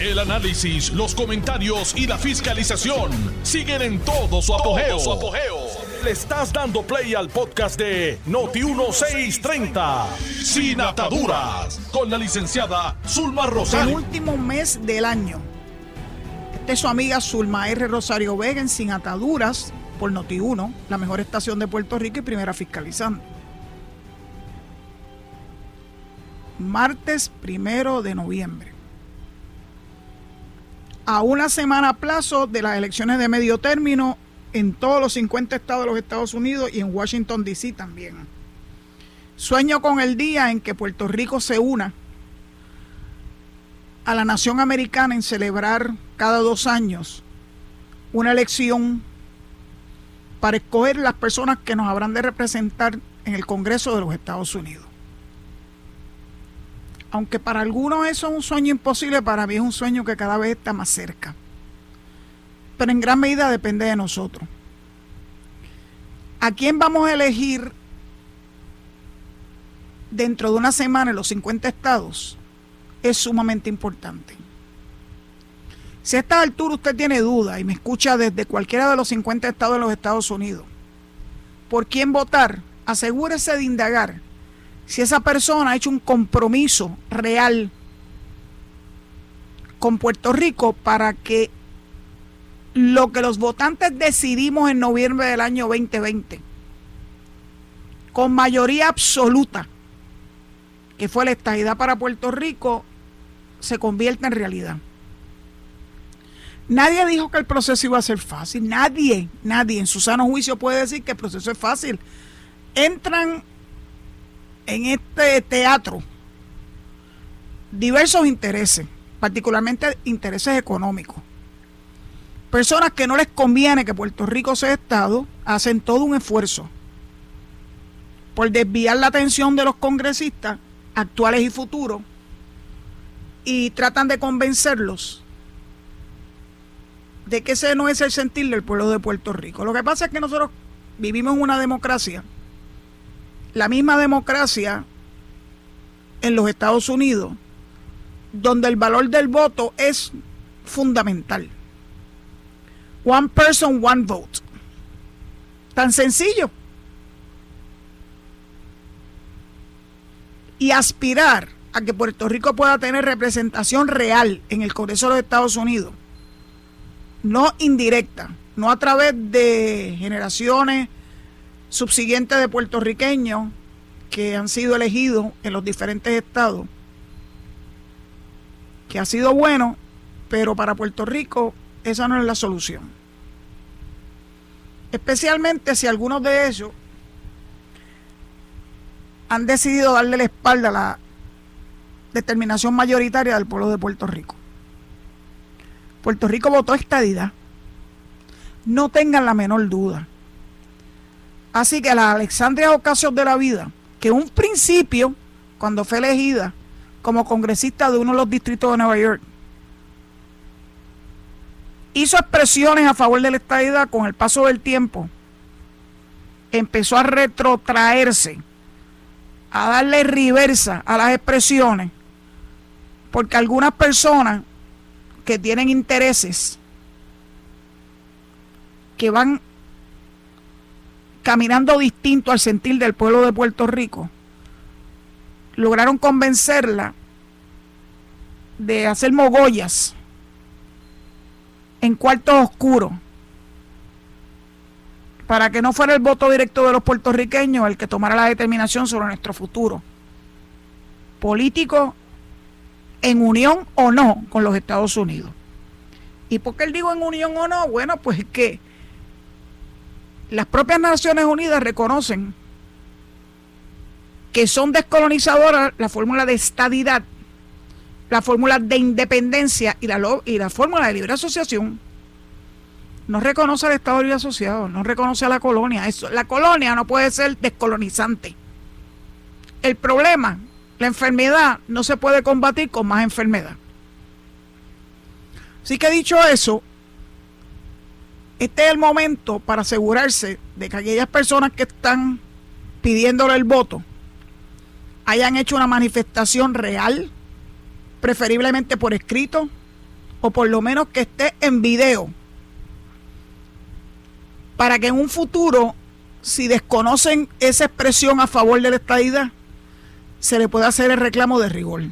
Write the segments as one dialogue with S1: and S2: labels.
S1: El análisis, los comentarios y la fiscalización siguen en todo su apogeo. Le estás dando play al podcast de Noti1630, Sin Ataduras, con la licenciada Zulma
S2: El
S1: Rosario.
S2: último mes del año. Esta es su amiga Zulma R. Rosario Vega en Sin Ataduras por Noti1, la mejor estación de Puerto Rico y primera fiscalizando. Martes primero de noviembre. A una semana a plazo de las elecciones de medio término en todos los 50 estados de los Estados Unidos y en Washington, D.C. también. Sueño con el día en que Puerto Rico se una a la nación americana en celebrar cada dos años una elección para escoger las personas que nos habrán de representar en el Congreso de los Estados Unidos. Aunque para algunos eso es un sueño imposible, para mí es un sueño que cada vez está más cerca. Pero en gran medida depende de nosotros. ¿A quién vamos a elegir dentro de una semana en los 50 estados? es sumamente importante. Si a esta altura usted tiene duda y me escucha desde cualquiera de los 50 estados de los Estados Unidos, ¿por quién votar? Asegúrese de indagar si esa persona ha hecho un compromiso real con Puerto Rico para que lo que los votantes decidimos en noviembre del año 2020, con mayoría absoluta, que fue la estadidad para Puerto Rico, se convierta en realidad. Nadie dijo que el proceso iba a ser fácil. Nadie, nadie en su sano juicio puede decir que el proceso es fácil. Entran en este teatro diversos intereses, particularmente intereses económicos. Personas que no les conviene que Puerto Rico sea Estado hacen todo un esfuerzo por desviar la atención de los congresistas actuales y futuros y tratan de convencerlos de que ese no es el sentir del pueblo de Puerto Rico. Lo que pasa es que nosotros vivimos en una democracia, la misma democracia en los Estados Unidos, donde el valor del voto es fundamental. One person, one vote. Tan sencillo. y aspirar a que Puerto Rico pueda tener representación real en el Congreso de los Estados Unidos, no indirecta, no a través de generaciones subsiguientes de puertorriqueños que han sido elegidos en los diferentes estados, que ha sido bueno, pero para Puerto Rico esa no es la solución. Especialmente si algunos de ellos han decidido darle la espalda a la determinación mayoritaria del pueblo de Puerto Rico. Puerto Rico votó estadidad. No tengan la menor duda. Así que la Alexandria Ocasio de la vida, que un principio, cuando fue elegida como congresista de uno de los distritos de Nueva York, hizo expresiones a favor de la estadidad con el paso del tiempo, empezó a retrotraerse a darle reversa a las expresiones, porque algunas personas que tienen intereses que van caminando distinto al sentir del pueblo de Puerto Rico, lograron convencerla de hacer mogollas en cuartos oscuros para que no fuera el voto directo de los puertorriqueños el que tomara la determinación sobre nuestro futuro político en unión o no con los Estados Unidos. ¿Y por qué él digo en unión o no? Bueno, pues es que las propias Naciones Unidas reconocen que son descolonizadoras la fórmula de estadidad, la fórmula de independencia y la, y la fórmula de libre asociación no reconoce al Estado Libre Asociado, no reconoce a la colonia. Eso, la colonia no puede ser descolonizante. El problema, la enfermedad, no se puede combatir con más enfermedad. Así que dicho eso, este es el momento para asegurarse de que aquellas personas que están pidiéndole el voto hayan hecho una manifestación real, preferiblemente por escrito, o por lo menos que esté en video, para que en un futuro, si desconocen esa expresión a favor de la estadidad, se le pueda hacer el reclamo de rigor.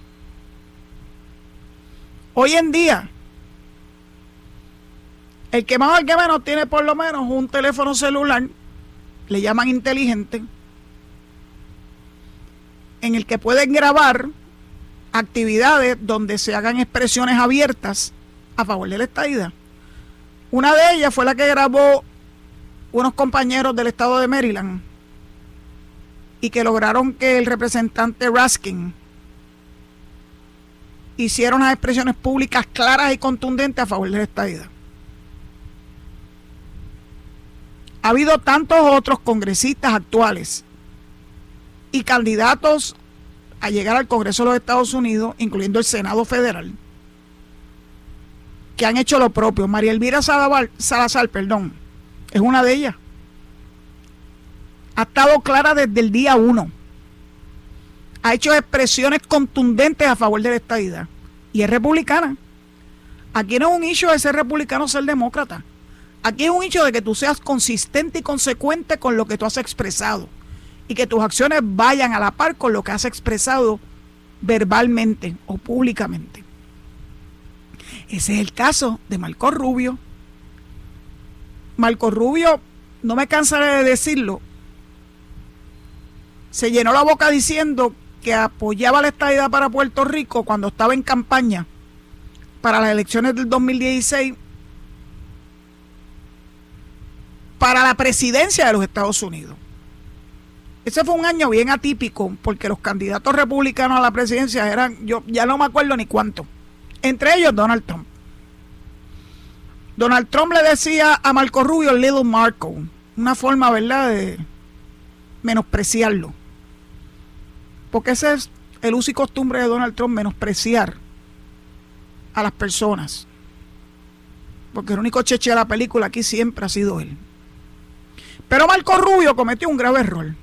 S2: Hoy en día, el que más o el que menos tiene por lo menos un teléfono celular, le llaman inteligente, en el que pueden grabar actividades donde se hagan expresiones abiertas a favor de la estadidad. Una de ellas fue la que grabó unos compañeros del estado de Maryland y que lograron que el representante Raskin hiciera unas expresiones públicas claras y contundentes a favor de la estadidad. Ha habido tantos otros congresistas actuales y candidatos a llegar al Congreso de los Estados Unidos, incluyendo el Senado Federal, que han hecho lo propio. María Elvira Salazar, perdón, es una de ellas. Ha estado clara desde el día uno. Ha hecho expresiones contundentes a favor de la estadidad. Y es republicana. Aquí no es un hecho de ser republicano o ser demócrata. Aquí es un hecho de que tú seas consistente y consecuente con lo que tú has expresado y que tus acciones vayan a la par con lo que has expresado verbalmente o públicamente. Ese es el caso de Marco Rubio. Marco Rubio, no me cansaré de decirlo, se llenó la boca diciendo que apoyaba la estadidad para Puerto Rico cuando estaba en campaña para las elecciones del 2016 para la presidencia de los Estados Unidos. Ese fue un año bien atípico porque los candidatos republicanos a la presidencia eran, yo ya no me acuerdo ni cuánto, entre ellos Donald Trump. Donald Trump le decía a Marco Rubio Little Marco, una forma, ¿verdad?, de menospreciarlo. Porque ese es el uso y costumbre de Donald Trump, menospreciar a las personas. Porque el único cheche de la película aquí siempre ha sido él. Pero Marco Rubio cometió un grave error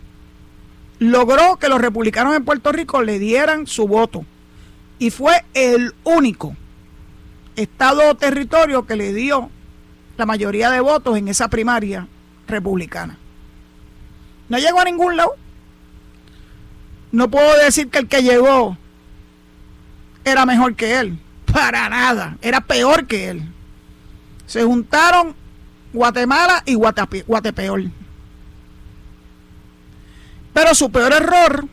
S2: logró que los republicanos en Puerto Rico le dieran su voto. Y fue el único estado o territorio que le dio la mayoría de votos en esa primaria republicana. No llegó a ningún lado. No puedo decir que el que llegó era mejor que él. Para nada. Era peor que él. Se juntaron Guatemala y Guatepeor. Pero su peor error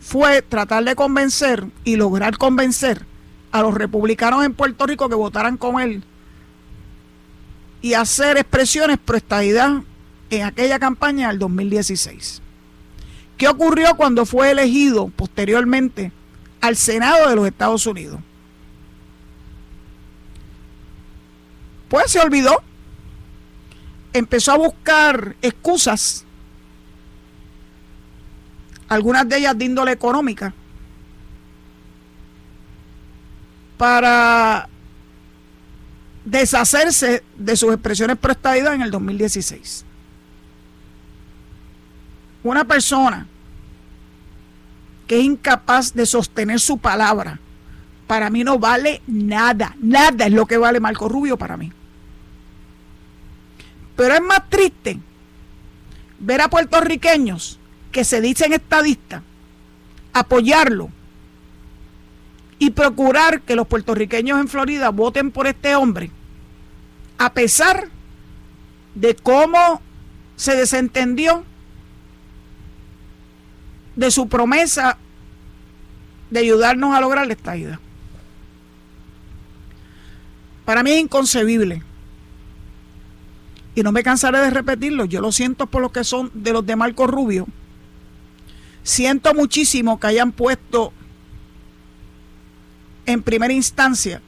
S2: fue tratar de convencer y lograr convencer a los republicanos en Puerto Rico que votaran con él y hacer expresiones pro estadidad en aquella campaña del 2016. ¿Qué ocurrió cuando fue elegido posteriormente al Senado de los Estados Unidos? Pues se olvidó. Empezó a buscar excusas algunas de ellas de índole económica, para deshacerse de sus expresiones prestadas en el 2016. Una persona que es incapaz de sostener su palabra, para mí no vale nada, nada es lo que vale Marco Rubio para mí. Pero es más triste ver a puertorriqueños que se dicen estadistas, apoyarlo y procurar que los puertorriqueños en Florida voten por este hombre, a pesar de cómo se desentendió de su promesa de ayudarnos a lograr la estadía. Para mí es inconcebible. Y no me cansaré de repetirlo. Yo lo siento por lo que son de los de Marco Rubio Siento muchísimo que hayan puesto en primera instancia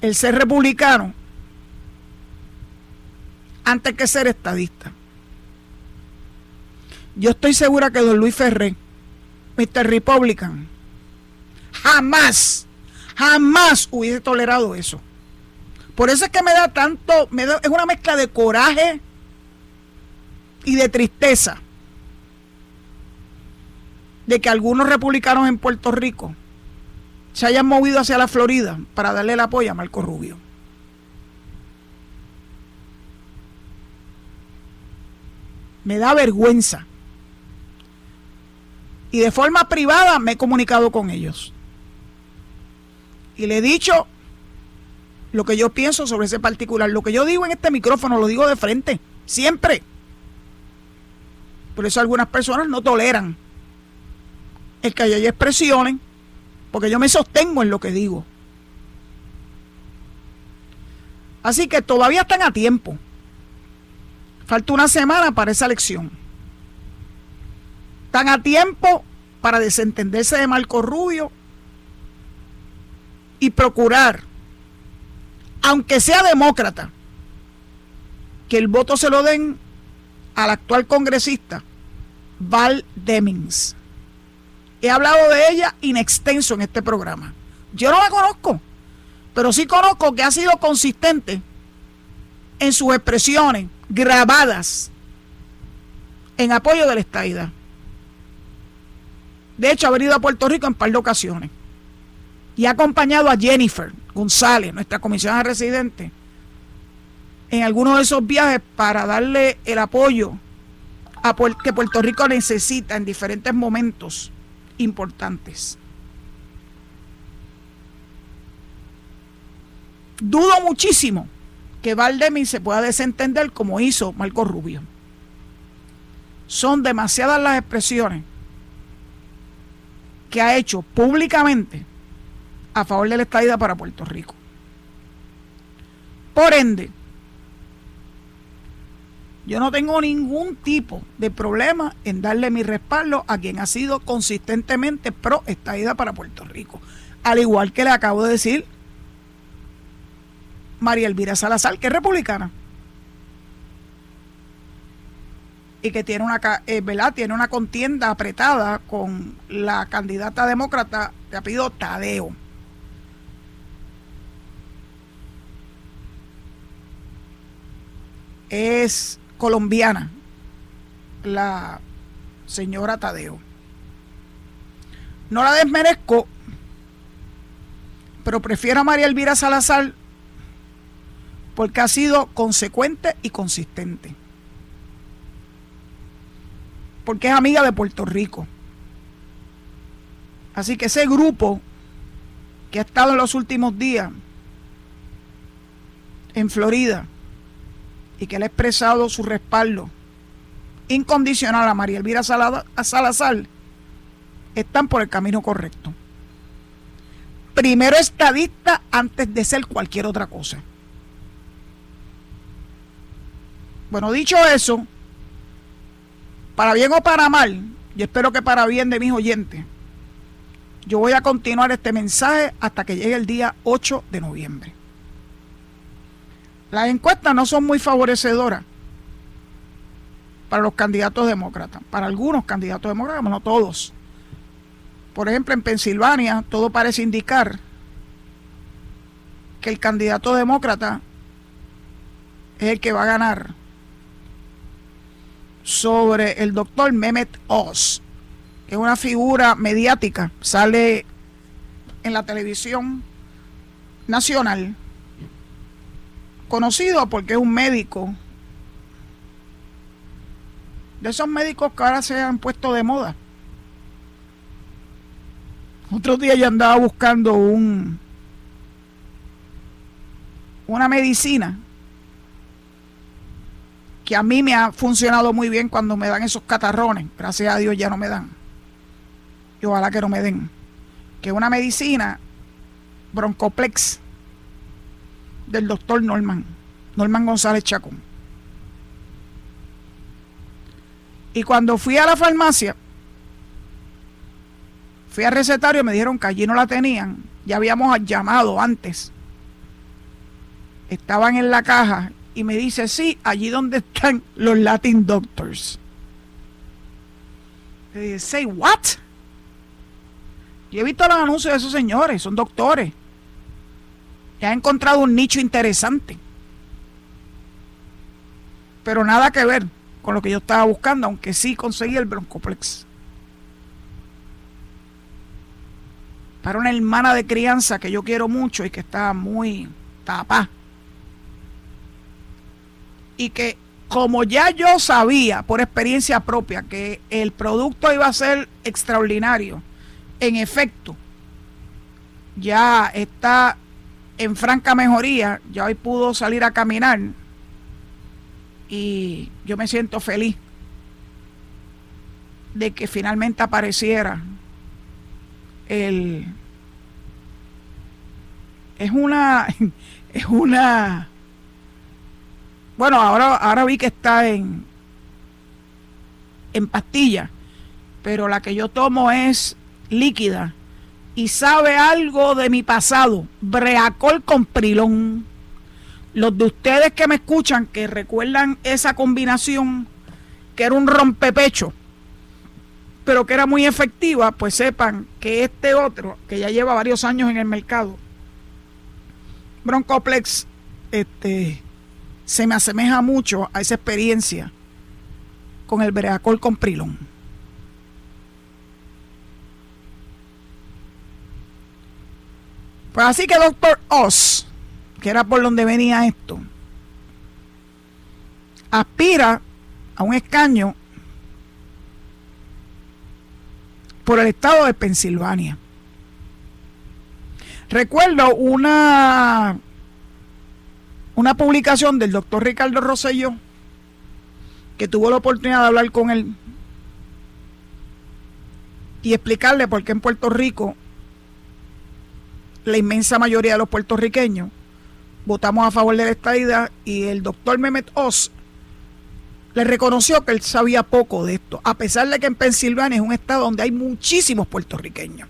S2: el ser republicano antes que ser estadista. Yo estoy segura que don Luis Ferré, Mr. Republican, jamás, jamás hubiese tolerado eso. Por eso es que me da tanto, me da, es una mezcla de coraje y de tristeza de que algunos republicanos en Puerto Rico se hayan movido hacia la Florida para darle el apoyo a Marco Rubio. Me da vergüenza. Y de forma privada me he comunicado con ellos. Y le he dicho lo que yo pienso sobre ese particular. Lo que yo digo en este micrófono lo digo de frente, siempre. Por eso algunas personas no toleran el que haya expresiones, porque yo me sostengo en lo que digo. Así que todavía están a tiempo. Falta una semana para esa elección. Están a tiempo para desentenderse de Marco Rubio y procurar, aunque sea demócrata, que el voto se lo den al actual congresista Val Demings. He hablado de ella in extenso en este programa. Yo no la conozco, pero sí conozco que ha sido consistente en sus expresiones grabadas en apoyo de la estaida. De hecho, ha venido a Puerto Rico en par de ocasiones y ha acompañado a Jennifer González, nuestra comisionada residente, en algunos de esos viajes para darle el apoyo a que Puerto Rico necesita en diferentes momentos importantes. Dudo muchísimo que Valdemir se pueda desentender como hizo Marco Rubio. Son demasiadas las expresiones que ha hecho públicamente a favor de la estadía para Puerto Rico. Por ende, yo no tengo ningún tipo de problema en darle mi respaldo a quien ha sido consistentemente pro estadía para Puerto Rico. Al igual que le acabo de decir María Elvira Salazar, que es republicana. Y que tiene una, eh, tiene una contienda apretada con la candidata demócrata de apellido Tadeo. Es colombiana, la señora Tadeo. No la desmerezco, pero prefiero a María Elvira Salazar porque ha sido consecuente y consistente. Porque es amiga de Puerto Rico. Así que ese grupo que ha estado en los últimos días en Florida, y que él ha expresado su respaldo incondicional a María Elvira Salazar, están por el camino correcto. Primero estadista antes de ser cualquier otra cosa. Bueno, dicho eso, para bien o para mal, y espero que para bien de mis oyentes, yo voy a continuar este mensaje hasta que llegue el día 8 de noviembre. Las encuestas no son muy favorecedoras para los candidatos demócratas, para algunos candidatos demócratas, no todos. Por ejemplo, en Pensilvania todo parece indicar que el candidato demócrata es el que va a ganar sobre el doctor Mehmet Oz, que es una figura mediática, sale en la televisión nacional conocido porque es un médico. De esos médicos que ahora se han puesto de moda. Otro día ya andaba buscando un una medicina que a mí me ha funcionado muy bien cuando me dan esos catarrones. Gracias a Dios ya no me dan. Y ojalá que no me den. Que una medicina broncoplex del doctor Norman, Norman González Chacón. Y cuando fui a la farmacia, fui al recetario y me dijeron que allí no la tenían. Ya habíamos llamado antes. Estaban en la caja y me dice, sí, allí donde están los Latin Doctors. Y dije, say what? Yo he visto los anuncios de esos señores, son doctores ha encontrado un nicho interesante. Pero nada que ver con lo que yo estaba buscando, aunque sí conseguí el broncoplex. para una hermana de crianza que yo quiero mucho y que está muy tapa. Y que como ya yo sabía por experiencia propia que el producto iba a ser extraordinario, en efecto, ya está en franca mejoría, ya hoy pudo salir a caminar y yo me siento feliz de que finalmente apareciera el es una es una bueno ahora ahora vi que está en en pastilla pero la que yo tomo es líquida y sabe algo de mi pasado breacol con prilón los de ustedes que me escuchan que recuerdan esa combinación que era un rompepecho pero que era muy efectiva, pues sepan que este otro, que ya lleva varios años en el mercado, Broncoplex, este, se me asemeja mucho a esa experiencia con el Breacol con Prilón. Pues así que Doctor Oz, que era por donde venía esto, aspira a un escaño por el estado de Pensilvania. Recuerdo una, una publicación del doctor Ricardo Rosselló, que tuvo la oportunidad de hablar con él y explicarle por qué en Puerto Rico la inmensa mayoría de los puertorriqueños votamos a favor de la estadidad y el doctor Mehmet Oz le reconoció que él sabía poco de esto, a pesar de que en Pensilvania es un estado donde hay muchísimos puertorriqueños.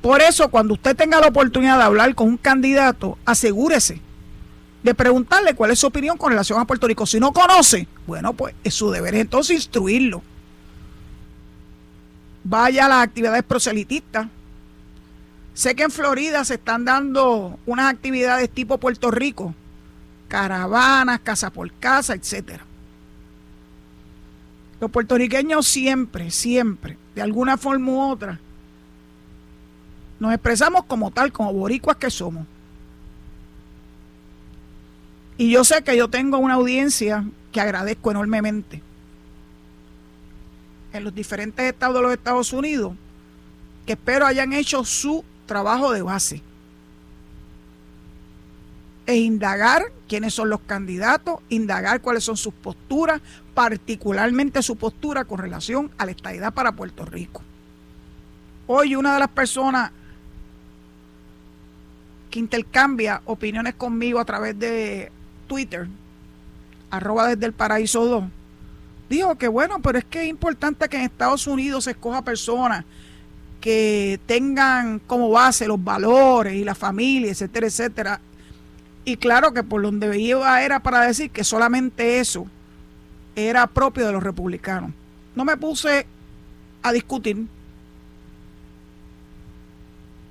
S2: Por eso, cuando usted tenga la oportunidad de hablar con un candidato, asegúrese de preguntarle cuál es su opinión con relación a Puerto Rico. Si no conoce, bueno, pues es su deber entonces instruirlo. Vaya a las actividades proselitistas. Sé que en Florida se están dando unas actividades tipo Puerto Rico, caravanas, casa por casa, etcétera. Los puertorriqueños siempre, siempre, de alguna forma u otra, nos expresamos como tal, como boricuas que somos. Y yo sé que yo tengo una audiencia que agradezco enormemente. En los diferentes estados de los Estados Unidos, que espero hayan hecho su trabajo de base e indagar quiénes son los candidatos, indagar cuáles son sus posturas, particularmente su postura con relación a la estadidad para Puerto Rico. Hoy una de las personas que intercambia opiniones conmigo a través de Twitter, arroba desde el paraíso 2, dijo que bueno, pero es que es importante que en Estados Unidos se escoja personas que tengan como base los valores y la familia, etcétera, etcétera, y claro que por donde iba era para decir que solamente eso era propio de los republicanos. No me puse a discutir.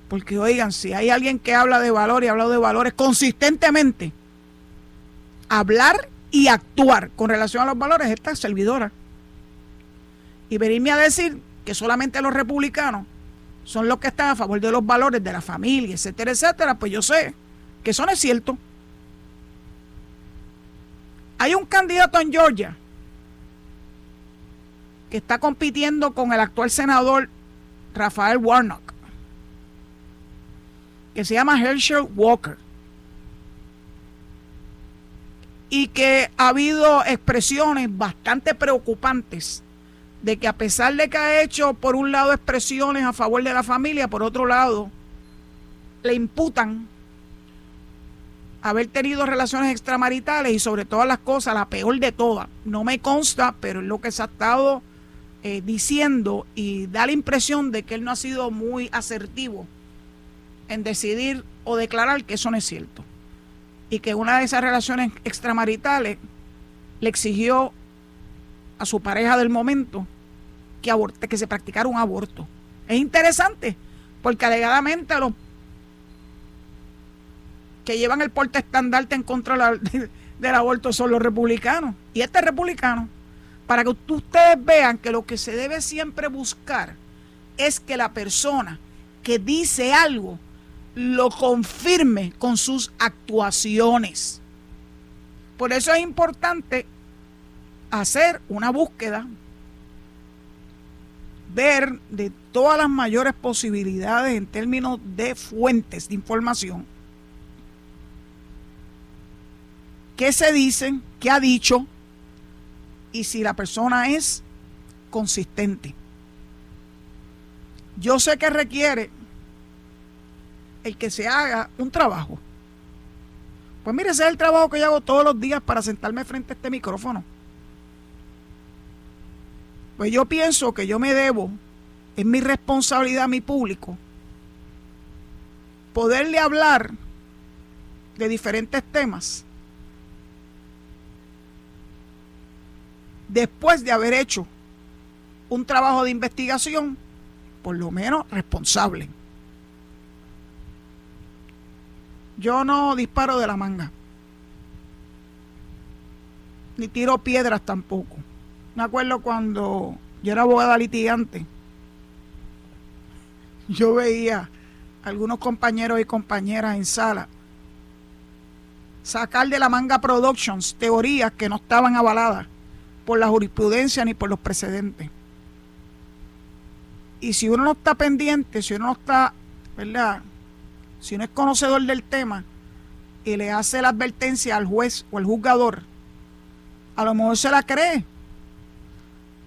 S2: Porque oigan, si hay alguien que habla de valor y ha hablado de valores consistentemente, hablar y actuar con relación a los valores, esta servidora. Y venirme a decir que solamente los republicanos son los que están a favor de los valores de la familia, etcétera, etcétera, pues yo sé que eso no es cierto. Hay un candidato en Georgia que está compitiendo con el actual senador Rafael Warnock, que se llama Herschel Walker, y que ha habido expresiones bastante preocupantes de que a pesar de que ha hecho por un lado expresiones a favor de la familia, por otro lado le imputan haber tenido relaciones extramaritales y sobre todas las cosas, la peor de todas, no me consta, pero es lo que se ha estado eh, diciendo y da la impresión de que él no ha sido muy asertivo en decidir o declarar que eso no es cierto. Y que una de esas relaciones extramaritales le exigió a su pareja del momento que, aborte, que se practicara un aborto. Es interesante, porque alegadamente los que llevan el porte estandarte en contra del aborto son los republicanos. Y este republicano, para que ustedes vean que lo que se debe siempre buscar es que la persona que dice algo lo confirme con sus actuaciones. Por eso es importante hacer una búsqueda, ver de todas las mayores posibilidades en términos de fuentes de información. ¿Qué se dicen? ¿Qué ha dicho? Y si la persona es consistente. Yo sé que requiere el que se haga un trabajo. Pues mire, ese es el trabajo que yo hago todos los días para sentarme frente a este micrófono. Pues yo pienso que yo me debo, es mi responsabilidad a mi público, poderle hablar de diferentes temas después de haber hecho un trabajo de investigación, por lo menos responsable. Yo no disparo de la manga, ni tiro piedras tampoco. Me acuerdo cuando yo era abogada litigante, yo veía algunos compañeros y compañeras en sala sacar de la manga Productions teorías que no estaban avaladas por la jurisprudencia ni por los precedentes. Y si uno no está pendiente, si uno no está, ¿verdad? Si uno es conocedor del tema y le hace la advertencia al juez o al juzgador, a lo mejor se la cree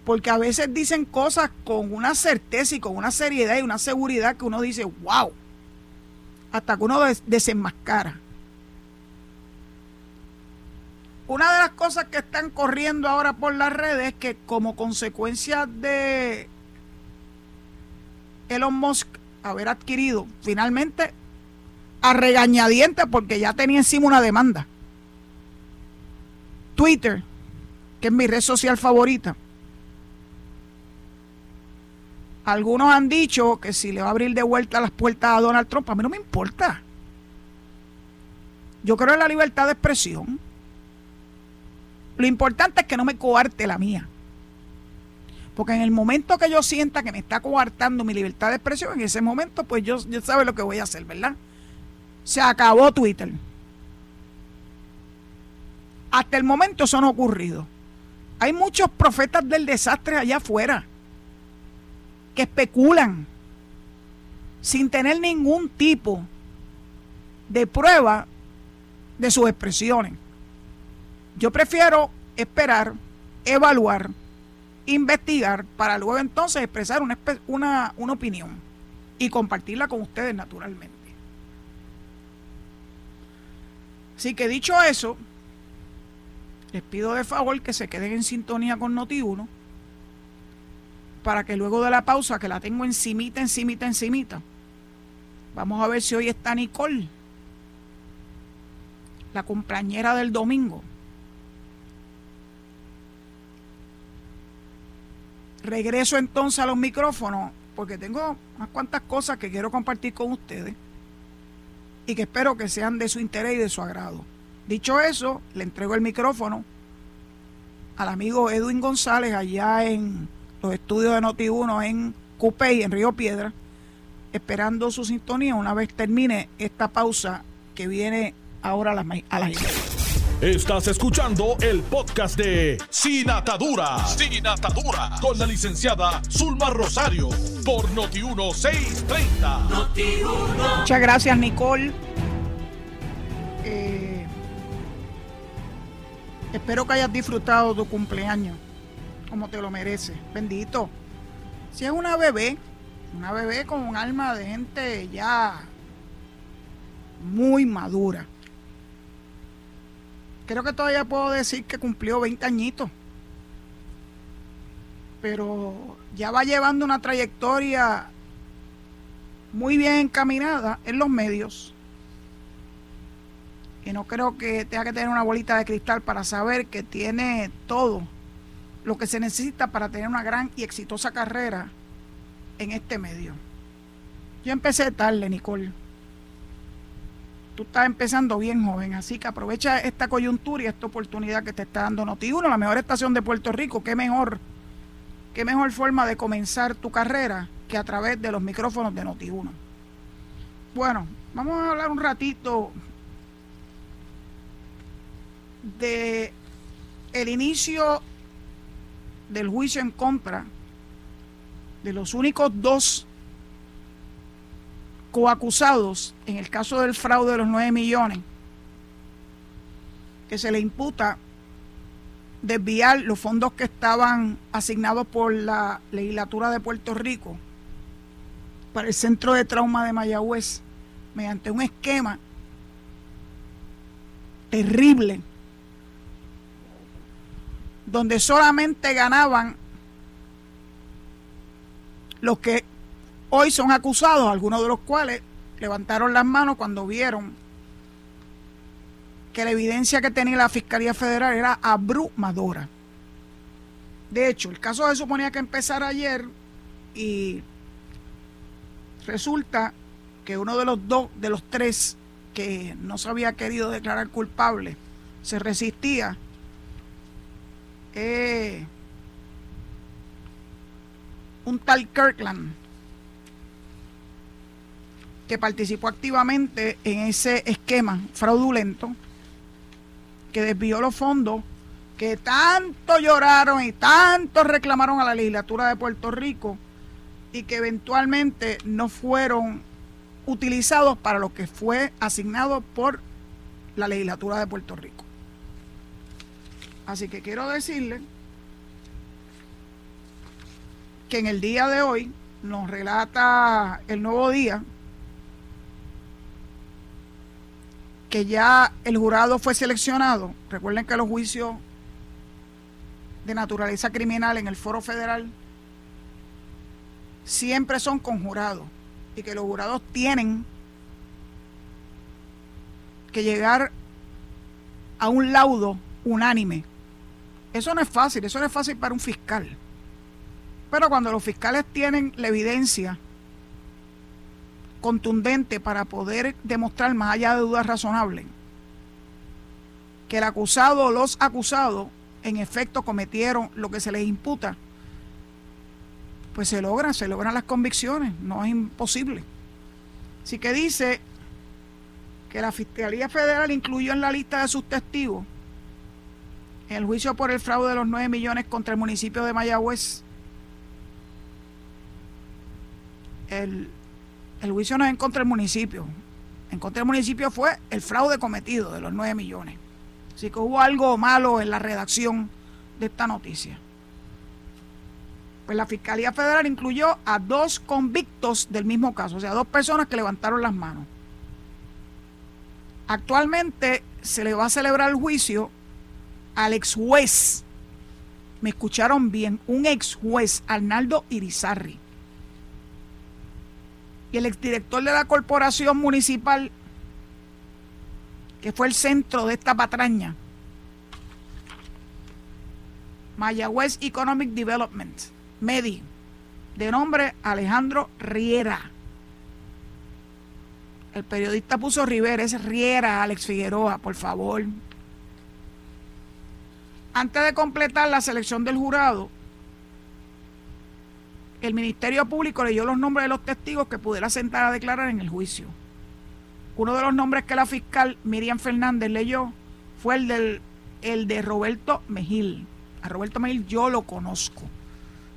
S2: porque a veces dicen cosas con una certeza y con una seriedad y una seguridad que uno dice, wow, hasta que uno desenmascara. Una de las cosas que están corriendo ahora por las redes es que como consecuencia de Elon Musk haber adquirido finalmente a regañadientes porque ya tenía encima una demanda. Twitter, que es mi red social favorita, Algunos han dicho que si le va a abrir de vuelta las puertas a Donald Trump, a mí no me importa. Yo creo en la libertad de expresión. Lo importante es que no me coarte la mía. Porque en el momento que yo sienta que me está coartando mi libertad de expresión, en ese momento, pues yo, yo sabe lo que voy a hacer, ¿verdad? Se acabó Twitter. Hasta el momento eso no ha ocurrido. Hay muchos profetas del desastre allá afuera que especulan sin tener ningún tipo de prueba de sus expresiones. Yo prefiero esperar, evaluar, investigar para luego entonces expresar una, una, una opinión y compartirla con ustedes naturalmente. Así que dicho eso, les pido de favor que se queden en sintonía con Noti1 para que luego de la pausa, que la tengo encimita, encimita, encimita, vamos a ver si hoy está Nicole, la compañera del domingo. Regreso entonces a los micrófonos porque tengo unas cuantas cosas que quiero compartir con ustedes y que espero que sean de su interés y de su agrado. Dicho eso, le entrego el micrófono al amigo Edwin González allá en los estudios de Noti1 en Cupey, en Río Piedra, esperando su sintonía una vez termine esta pausa que viene ahora a las, a las
S1: Estás escuchando el podcast de Sin Atadura. Sin Atadura. Con la licenciada Zulma Rosario. Por Noti1630.
S2: Noti Muchas gracias, Nicole. Eh, espero que hayas disfrutado tu cumpleaños como te lo merece. Bendito. Si es una bebé, una bebé con un alma de gente ya muy madura. Creo que todavía puedo decir que cumplió 20 añitos. Pero ya va llevando una trayectoria muy bien encaminada en los medios. Y no creo que tenga que tener una bolita de cristal para saber que tiene todo lo que se necesita para tener una gran y exitosa carrera en este medio. Yo empecé tarde, Nicole. Tú estás empezando bien joven, así que aprovecha esta coyuntura y esta oportunidad que te está dando Noti1, la mejor estación de Puerto Rico. Qué mejor, qué mejor forma de comenzar tu carrera que a través de los micrófonos de Noti1. Bueno, vamos a hablar un ratito de el inicio del juicio en contra de los únicos dos coacusados en el caso del fraude de los 9 millones que se le imputa desviar los fondos que estaban asignados por la legislatura de Puerto Rico para el centro de trauma de Mayagüez mediante un esquema terrible donde solamente ganaban los que hoy son acusados, algunos de los cuales levantaron las manos cuando vieron que la evidencia que tenía la Fiscalía Federal era abrumadora. De hecho, el caso se suponía que empezara ayer y resulta que uno de los dos, de los tres que no se había querido declarar culpable, se resistía eh, un tal Kirkland que participó activamente en ese esquema fraudulento que desvió los fondos que tanto lloraron y tanto reclamaron a la legislatura de Puerto Rico y que eventualmente no fueron utilizados para lo que fue asignado por la legislatura de Puerto Rico. Así que quiero decirle que en el día de hoy nos relata el nuevo día que ya el jurado fue seleccionado. Recuerden que los juicios de naturaleza criminal en el foro federal siempre son con jurados y que los jurados tienen que llegar a un laudo unánime eso no es fácil, eso no es fácil para un fiscal. Pero cuando los fiscales tienen la evidencia contundente para poder demostrar más allá de dudas razonables que el acusado o los acusados en efecto cometieron lo que se les imputa, pues se logran, se logran las convicciones, no es imposible. Así que dice que la Fiscalía Federal incluyó en la lista de sus testigos el juicio por el fraude de los 9 millones contra el municipio de Mayagüez, el, juicio no es en contra del municipio. En contra del municipio fue el fraude cometido de los 9 millones. Así que hubo algo malo en la redacción de esta noticia. Pues la Fiscalía Federal incluyó a dos convictos del mismo caso, o sea, dos personas que levantaron las manos. Actualmente se le va a celebrar el juicio al ex juez, me escucharon bien, un ex juez, Arnaldo Irizarri, y el exdirector de la corporación municipal, que fue el centro de esta patraña, Mayagüez Economic Development, MEDI, de nombre Alejandro Riera. El periodista puso Rivera, es Riera, Alex Figueroa, por favor. Antes de completar la selección del jurado, el Ministerio Público leyó los nombres de los testigos que pudiera sentar a declarar en el juicio. Uno de los nombres que la fiscal Miriam Fernández leyó fue el, del, el de Roberto Mejil. A Roberto Mejil yo lo conozco.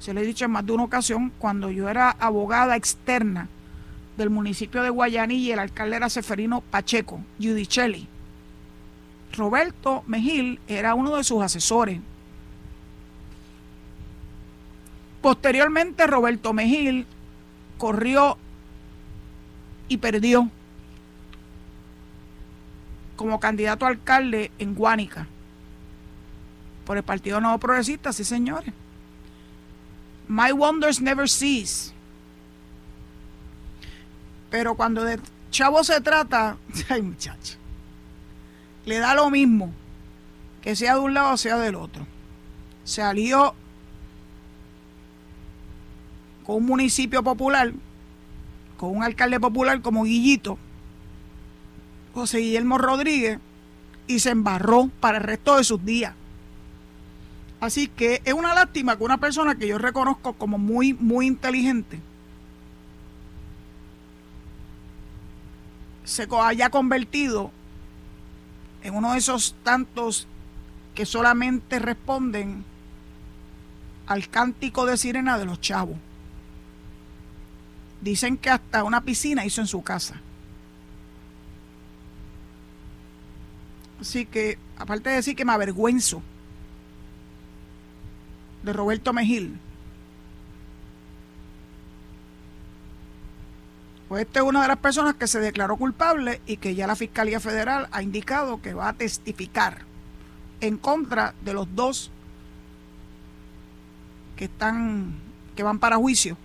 S2: Se lo he dicho en más de una ocasión cuando yo era abogada externa del municipio de Guayanilla y el alcalde era Seferino Pacheco, Giudicelli Roberto Mejil era uno de sus asesores. Posteriormente Roberto Mejil corrió y perdió como candidato a alcalde en Guánica por el Partido Nuevo Progresista, sí señores. My wonders never cease. Pero cuando de chavo se trata, ay muchachos le da lo mismo que sea de un lado o sea del otro. Se alió con un municipio popular, con un alcalde popular como Guillito, José Guillermo Rodríguez, y se embarró para el resto de sus días. Así que es una lástima que una persona que yo reconozco como muy, muy inteligente se haya convertido en uno de esos tantos que solamente responden al cántico de sirena de los chavos. Dicen que hasta una piscina hizo en su casa. Así que, aparte de decir que me avergüenzo de Roberto Mejil, pues esta es una de las personas que se declaró culpable y que ya la Fiscalía Federal ha indicado que va a testificar en contra de los dos que están que van para juicio.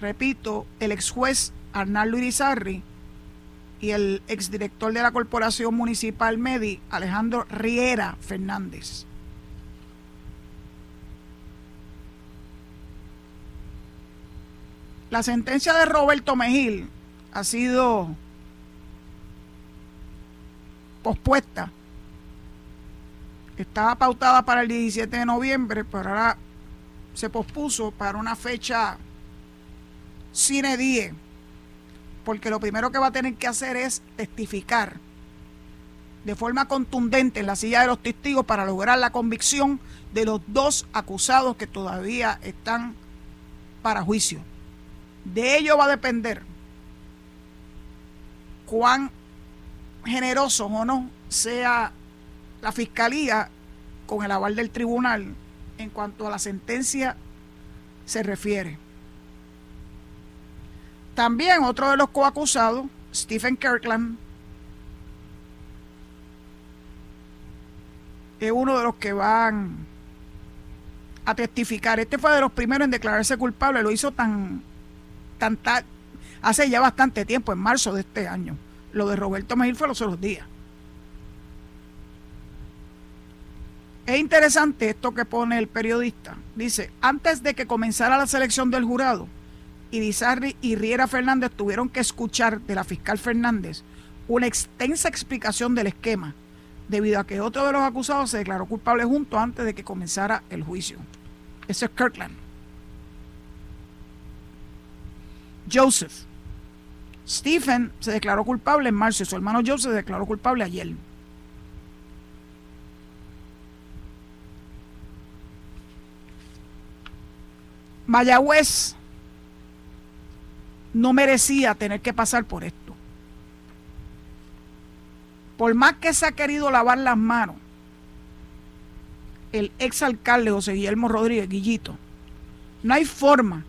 S2: Repito, el ex juez Arnaldo Irizarri y el exdirector de la Corporación Municipal Medi, Alejandro Riera Fernández. La sentencia de Roberto Mejil ha sido pospuesta. Estaba pautada para el 17 de noviembre, pero ahora se pospuso para una fecha sine die, porque lo primero que va a tener que hacer es testificar de forma contundente en la silla de los testigos para lograr la convicción de los dos acusados que todavía están para juicio. De ello va a depender cuán generoso o no sea la fiscalía con el aval del tribunal en cuanto a la sentencia se refiere. También otro de los coacusados, Stephen Kirkland, es uno de los que van a testificar. Este fue de los primeros en declararse culpable, lo hizo tan hace ya bastante tiempo, en marzo de este año. Lo de Roberto Mejil fue los otros días. Es interesante esto que pone el periodista. Dice, antes de que comenzara la selección del jurado, Irizarri y Riera Fernández tuvieron que escuchar de la fiscal Fernández una extensa explicación del esquema, debido a que otro de los acusados se declaró culpable junto antes de que comenzara el juicio. Eso es Kirkland. Joseph. Stephen se declaró culpable en marzo y su hermano Joseph se declaró culpable ayer. Mayagüez no merecía tener que pasar por esto. Por más que se ha querido lavar las manos, el exalcalde José Guillermo Rodríguez Guillito, no hay forma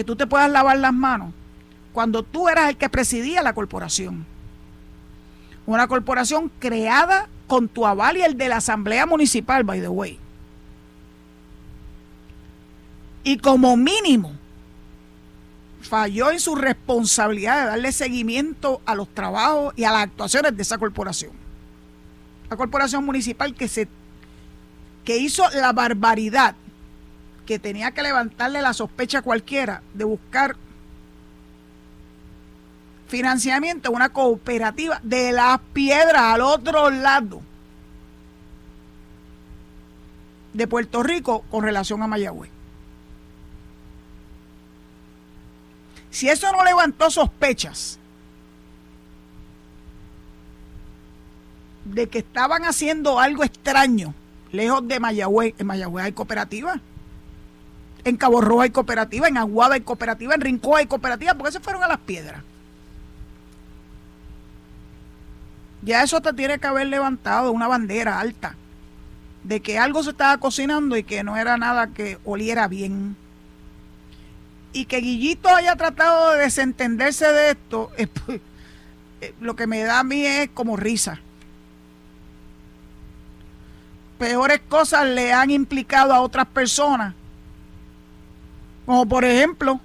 S2: que tú te puedas lavar las manos cuando tú eras el que presidía la corporación. Una corporación creada con tu aval y el de la Asamblea Municipal, by the way. Y como mínimo, falló en su responsabilidad de darle seguimiento a los trabajos y a las actuaciones de esa corporación. La corporación municipal que se que hizo la barbaridad que tenía que levantarle la sospecha a cualquiera de buscar financiamiento a una cooperativa de las piedras al otro lado de Puerto Rico con relación a Mayagüez. Si eso no levantó sospechas de que estaban haciendo algo extraño lejos de Mayagüez, en Mayagüez hay cooperativa en Cabo Rojo hay cooperativa, en Aguada hay cooperativa, en Rincón hay cooperativa, porque se fueron a las piedras. Ya eso te tiene que haber levantado una bandera alta de que algo se estaba cocinando y que no era nada que oliera bien. Y que Guillito haya tratado de desentenderse de esto, eh, lo que me da a mí es como risa. Peores cosas le han implicado a otras personas como por ejemplo,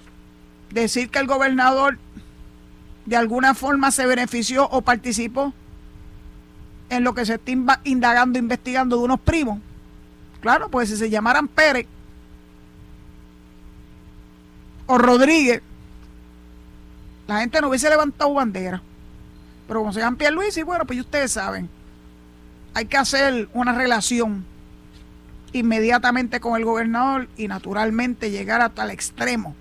S2: decir que el gobernador de alguna forma se benefició o participó en lo que se está indagando, investigando de unos primos. Claro, pues si se llamaran Pérez o Rodríguez, la gente no hubiese levantado bandera. Pero como se llaman Luis y bueno, pues ustedes saben, hay que hacer una relación inmediatamente con el gobernador y naturalmente llegar hasta el extremo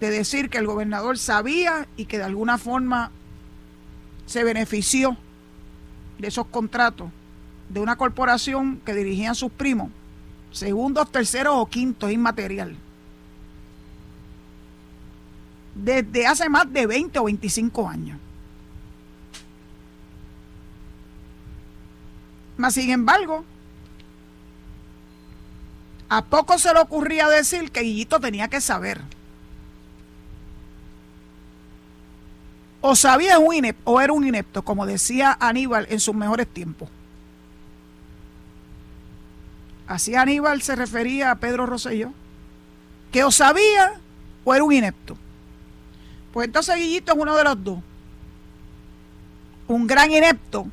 S2: de decir que el gobernador sabía y que de alguna forma se benefició de esos contratos de una corporación que dirigían sus primos, segundos, terceros o quintos inmaterial. Desde hace más de 20 o 25 años. Mas, sin embargo, a poco se le ocurría decir que Guillito tenía que saber. O sabía un inepto, o era un inepto, como decía Aníbal en sus mejores tiempos. Así Aníbal se refería a Pedro Rosselló. Que o sabía o era un inepto. Pues entonces Guillito es uno de los dos. Un gran inepto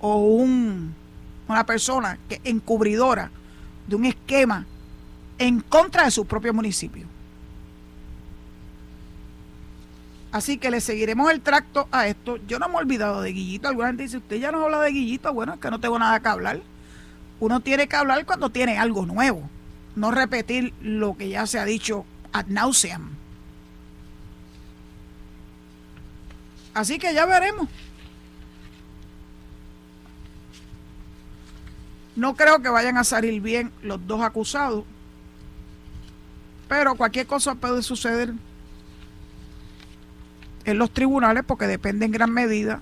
S2: o un, una persona que encubridora de un esquema en contra de su propio municipio. Así que le seguiremos el tracto a esto. Yo no me he olvidado de Guillito. Alguna gente dice, usted ya no habla de Guillito. Bueno, es que no tengo nada que hablar. Uno tiene que hablar cuando tiene algo nuevo. No repetir lo que ya se ha dicho ad nauseam. Así que ya veremos. No creo que vayan a salir bien los dos acusados, pero cualquier cosa puede suceder en los tribunales porque depende en gran medida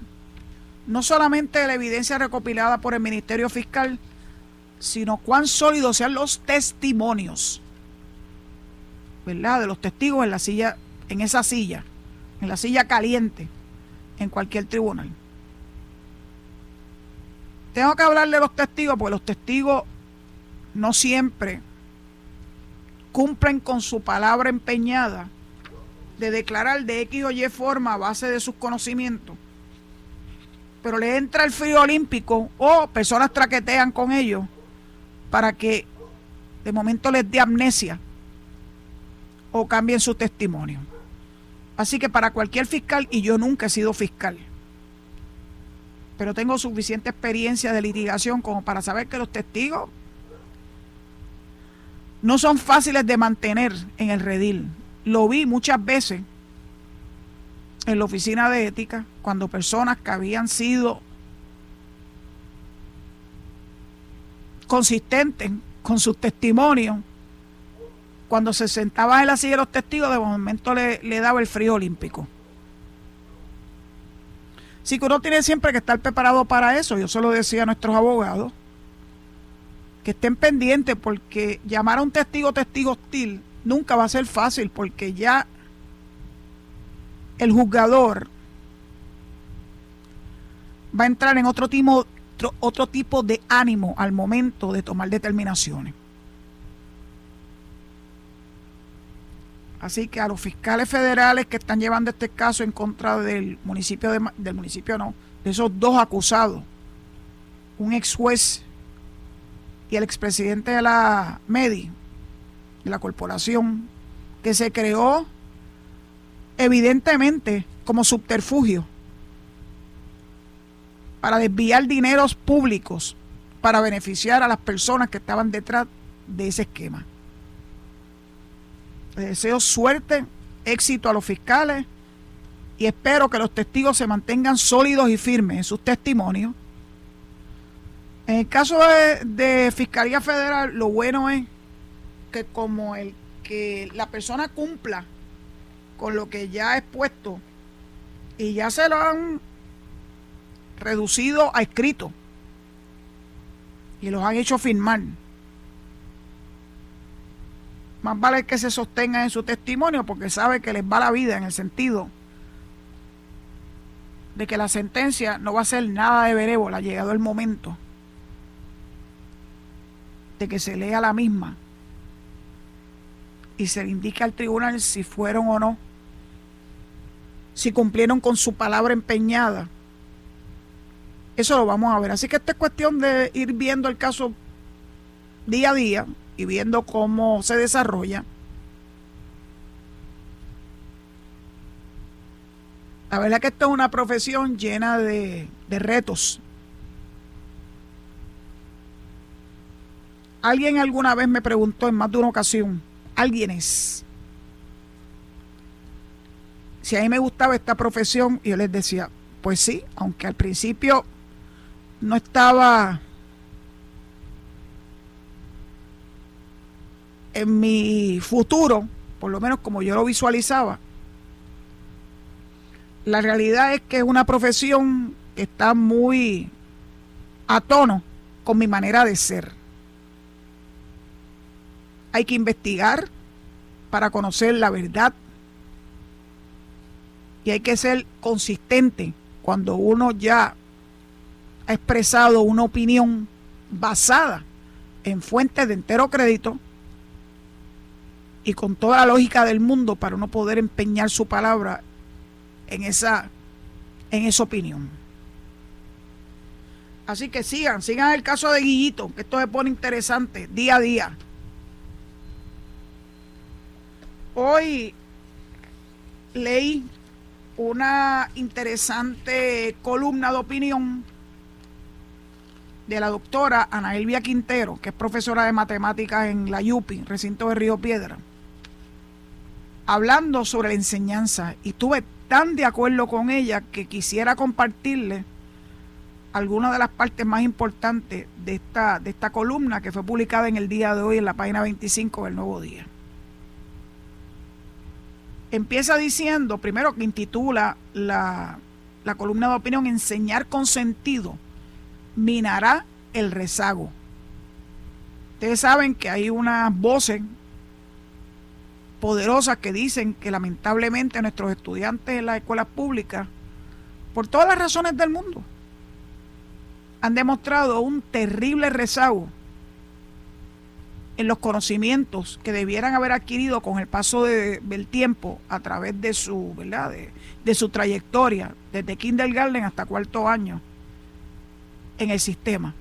S2: no solamente de la evidencia recopilada por el Ministerio Fiscal, sino cuán sólidos sean los testimonios, ¿verdad? De los testigos en la silla, en esa silla, en la silla caliente, en cualquier tribunal. Tengo que hablar de los testigos porque los testigos no siempre cumplen con su palabra empeñada de declarar de X o Y forma a base de sus conocimientos. Pero le entra el frío olímpico o personas traquetean con ellos para que de momento les dé amnesia o cambien su testimonio. Así que para cualquier fiscal, y yo nunca he sido fiscal, pero tengo suficiente experiencia de litigación como para saber que los testigos no son fáciles de mantener en el redil. Lo vi muchas veces en la oficina de ética cuando personas que habían sido consistentes con sus testimonios, cuando se sentaban en la silla de los testigos, de momento le, le daba el frío olímpico. Así que uno tiene siempre que estar preparado para eso. Yo se lo decía a nuestros abogados, que estén pendientes porque llamar a un testigo testigo hostil nunca va a ser fácil porque ya el juzgador va a entrar en otro tipo, otro tipo de ánimo al momento de tomar determinaciones. Así que a los fiscales federales que están llevando este caso en contra del municipio, de, del municipio no, de esos dos acusados, un ex juez y el expresidente de la MEDI, de la corporación, que se creó evidentemente como subterfugio para desviar dineros públicos para beneficiar a las personas que estaban detrás de ese esquema. Les deseo suerte, éxito a los fiscales y espero que los testigos se mantengan sólidos y firmes en sus testimonios. En el caso de, Fiscalía Federal, lo bueno es que como el que la persona cumpla con lo que ya ha expuesto y ya se lo han reducido a escrito y los han hecho firmar más vale que se sostenga en su testimonio porque sabe que les va la vida en el sentido de que la sentencia no va a ser nada de benévola llegado el momento de que se lea la misma y se le indique al tribunal si fueron o no, si cumplieron con su palabra empeñada. Eso lo vamos a ver. Así que esta es cuestión de ir viendo el caso día a día y viendo cómo se desarrolla, la verdad que esto es una profesión llena de, de retos. Alguien alguna vez me preguntó en más de una ocasión, alguien es, si a mí me gustaba esta profesión, y yo les decía, pues sí, aunque al principio no estaba en mi futuro, por lo menos como yo lo visualizaba, la realidad es que es una profesión que está muy a tono con mi manera de ser. Hay que investigar para conocer la verdad y hay que ser consistente cuando uno ya ha expresado una opinión basada en fuentes de entero crédito y con toda la lógica del mundo para uno poder empeñar su palabra en esa, en esa opinión. Así que sigan, sigan el caso de Guillito, que esto se pone interesante día a día. Hoy leí una interesante columna de opinión de la doctora Ana Elvia Quintero, que es profesora de matemáticas en la YUPI, recinto de Río Piedra, hablando sobre la enseñanza. Y estuve tan de acuerdo con ella que quisiera compartirle algunas de las partes más importantes de esta, de esta columna que fue publicada en el día de hoy en la página 25 del Nuevo Día empieza diciendo, primero que intitula la, la columna de opinión Enseñar con sentido minará el rezago. Ustedes saben que hay unas voces poderosas que dicen que lamentablemente nuestros estudiantes en las escuelas públicas, por todas las razones del mundo, han demostrado un terrible rezago en los conocimientos que debieran haber adquirido con el paso del tiempo a través de su, ¿verdad? De, su trayectoria, desde kindergarten hasta cuarto año en el sistema.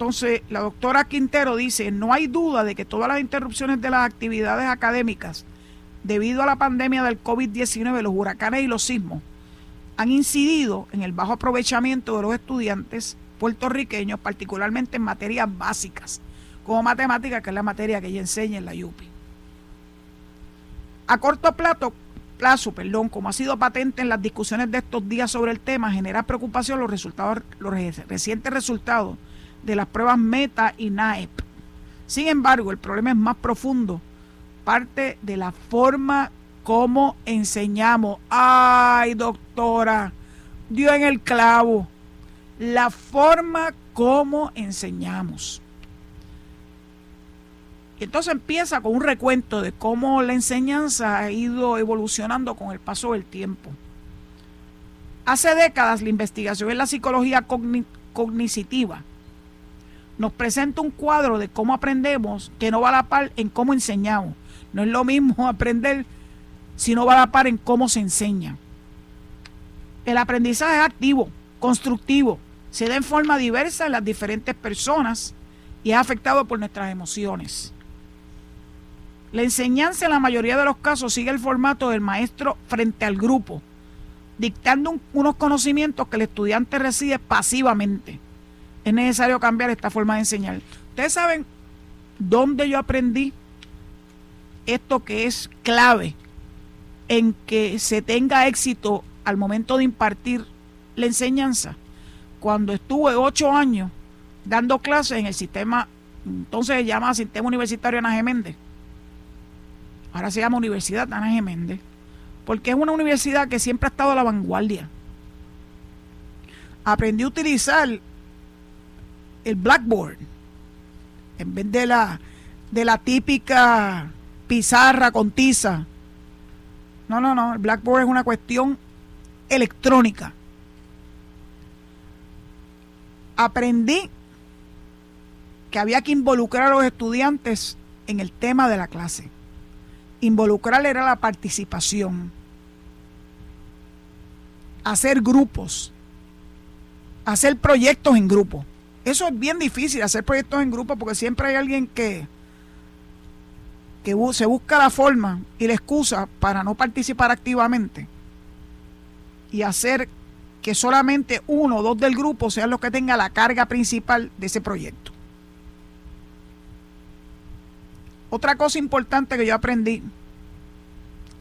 S2: Entonces, la doctora Quintero dice, no hay duda de que todas las interrupciones de las actividades académicas debido a la pandemia del COVID-19, los huracanes y los sismos, han incidido en el bajo aprovechamiento de los estudiantes puertorriqueños, particularmente en materias básicas como matemática, que es la materia que ella enseña en la UPI. A corto plazo, plazo, perdón, como ha sido patente en las discusiones de estos días sobre el tema, genera preocupación los resultados, los recientes resultados de las pruebas Meta y NAEP. Sin embargo, el problema es más profundo, parte de la forma como enseñamos. Ay, doctora, dio en el clavo. La forma como enseñamos. Y entonces empieza con un recuento de cómo la enseñanza ha ido evolucionando con el paso del tiempo. Hace décadas la investigación en la psicología cognitiva nos presenta un cuadro de cómo aprendemos que no va a la par en cómo enseñamos. No es lo mismo aprender si no va a la par en cómo se enseña. El aprendizaje es activo, constructivo, se da en forma diversa en las diferentes personas y es afectado por nuestras emociones. La enseñanza en la mayoría de los casos sigue el formato del maestro frente al grupo, dictando unos conocimientos que el estudiante recibe pasivamente. Es necesario cambiar esta forma de enseñar. Ustedes saben dónde yo aprendí esto que es clave en que se tenga éxito al momento de impartir la enseñanza. Cuando estuve ocho años dando clases en el sistema, entonces se llama Sistema Universitario Ana Geméndez ahora se llama Universidad Ana Geméndez, porque es una universidad que siempre ha estado a la vanguardia. Aprendí a utilizar el Blackboard en vez de la, de la típica pizarra con tiza. No, no, no, el Blackboard es una cuestión electrónica. Aprendí que había que involucrar a los estudiantes en el tema de la clase involucrar era la participación, hacer grupos, hacer proyectos en grupo. Eso es bien difícil, hacer proyectos en grupo, porque siempre hay alguien que, que se busca la forma y la excusa para no participar activamente y hacer que solamente uno o dos del grupo sean los que tengan la carga principal de ese proyecto. Otra cosa importante que yo aprendí,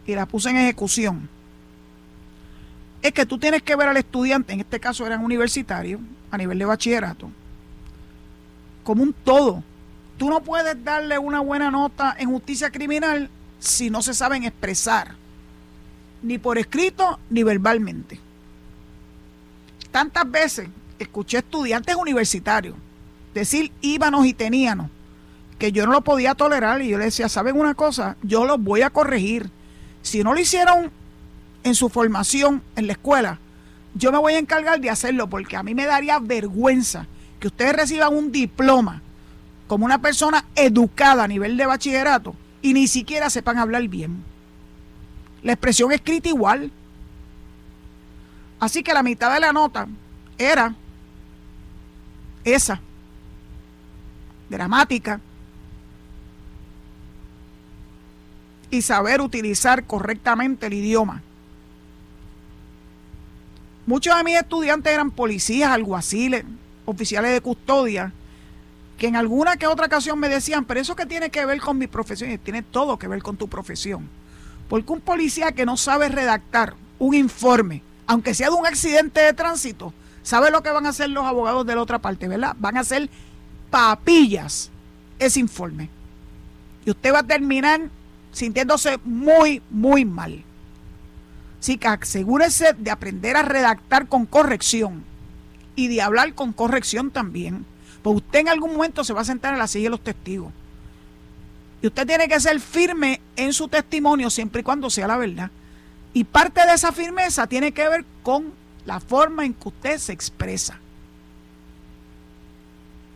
S2: y la puse en ejecución, es que tú tienes que ver al estudiante, en este caso eran universitarios, a nivel de bachillerato, como un todo. Tú no puedes darle una buena nota en justicia criminal si no se saben expresar, ni por escrito ni verbalmente. Tantas veces escuché estudiantes universitarios decir íbanos y teníanos, que yo no lo podía tolerar y yo le decía, ¿saben una cosa? Yo los voy a corregir. Si no lo hicieron en su formación en la escuela, yo me voy a encargar de hacerlo porque a mí me daría vergüenza que ustedes reciban un diploma como una persona educada a nivel de bachillerato y ni siquiera sepan hablar bien. La expresión escrita igual. Así que la mitad de la nota era esa, dramática, y saber utilizar correctamente el idioma. Muchos de mis estudiantes eran policías, alguaciles, oficiales de custodia, que en alguna que otra ocasión me decían, pero eso que tiene que ver con mi profesión, y tiene todo que ver con tu profesión. Porque un policía que no sabe redactar un informe, aunque sea de un accidente de tránsito, sabe lo que van a hacer los abogados de la otra parte, ¿verdad? Van a hacer papillas ese informe. Y usted va a terminar sintiéndose muy, muy mal. Así que asegúrese de aprender a redactar con corrección y de hablar con corrección también. Pues usted en algún momento se va a sentar en la silla de los testigos. Y usted tiene que ser firme en su testimonio siempre y cuando sea la verdad. Y parte de esa firmeza tiene que ver con la forma en que usted se expresa.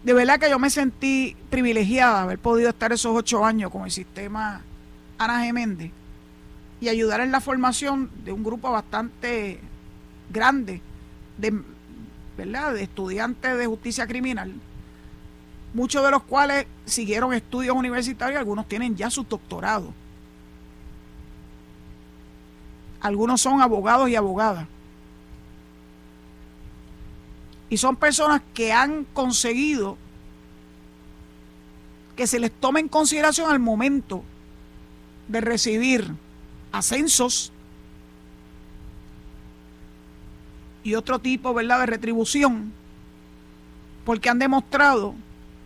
S2: De verdad que yo me sentí privilegiada de haber podido estar esos ocho años con el sistema Ana Geméndez y ayudar en la formación de un grupo bastante grande de, ¿verdad? de estudiantes de justicia criminal, muchos de los cuales siguieron estudios universitarios, algunos tienen ya su doctorado. Algunos son abogados y abogadas. Y son personas que han conseguido que se les tome en consideración al momento de recibir ascensos y otro tipo ¿verdad? de retribución, porque han demostrado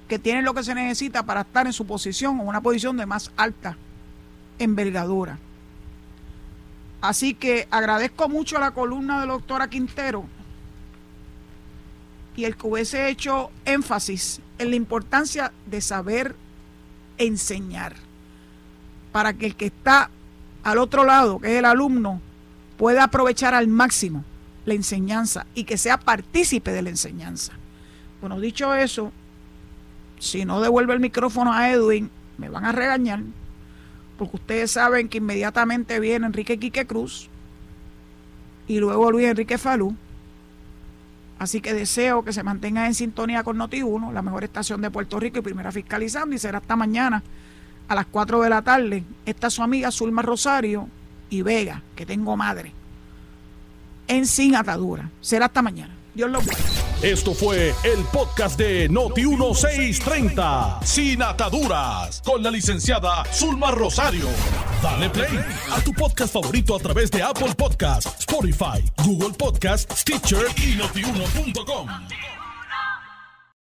S2: que tienen lo que se necesita para estar en su posición o una posición de más alta envergadura. Así que agradezco mucho a la columna de la doctora Quintero y el que hubiese hecho énfasis en la importancia de saber enseñar para que el que está al otro lado, que es el alumno, pueda aprovechar al máximo la enseñanza y que sea partícipe de la enseñanza. Bueno, dicho eso, si no devuelve el micrófono a Edwin, me van a regañar, porque ustedes saben que inmediatamente viene Enrique Quique Cruz y luego Luis Enrique Falú Así que deseo que se mantenga en sintonía con Noti1, la mejor estación de Puerto Rico y primera fiscalizando. Y será hasta mañana a las 4 de la tarde. Esta es su amiga Zulma Rosario y Vega, que tengo madre, en Sin Atadura. Será hasta mañana. Dios los bendiga.
S1: Esto fue el podcast de Noti1630, Sin Ataduras, con la licenciada Zulma Rosario. Dale play a tu podcast favorito a través de Apple Podcasts, Spotify, Google Podcasts, Stitcher y notiuno.com.